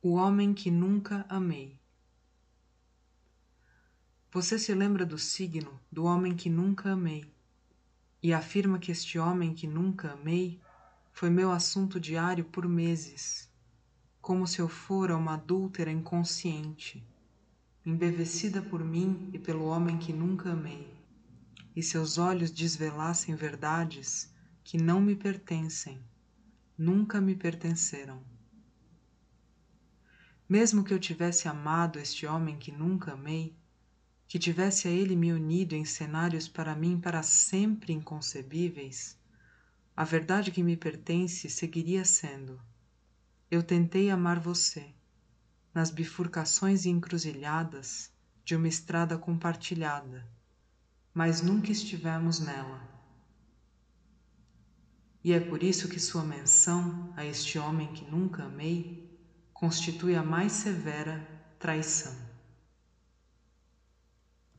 O homem que nunca amei. Você se lembra do signo do homem que nunca amei e afirma que este homem que nunca amei foi meu assunto diário por meses, como se eu fora uma adúltera inconsciente, embevecida por mim e pelo homem que nunca amei, e seus olhos desvelassem verdades que não me pertencem, nunca me pertenceram. Mesmo que eu tivesse amado este homem que nunca amei, que tivesse a ele me unido em cenários para mim para sempre inconcebíveis, a verdade que me pertence seguiria sendo: eu tentei amar você, nas bifurcações e encruzilhadas de uma estrada compartilhada, mas nunca estivemos nela. E é por isso que sua menção a este homem que nunca amei constitui a mais severa traição.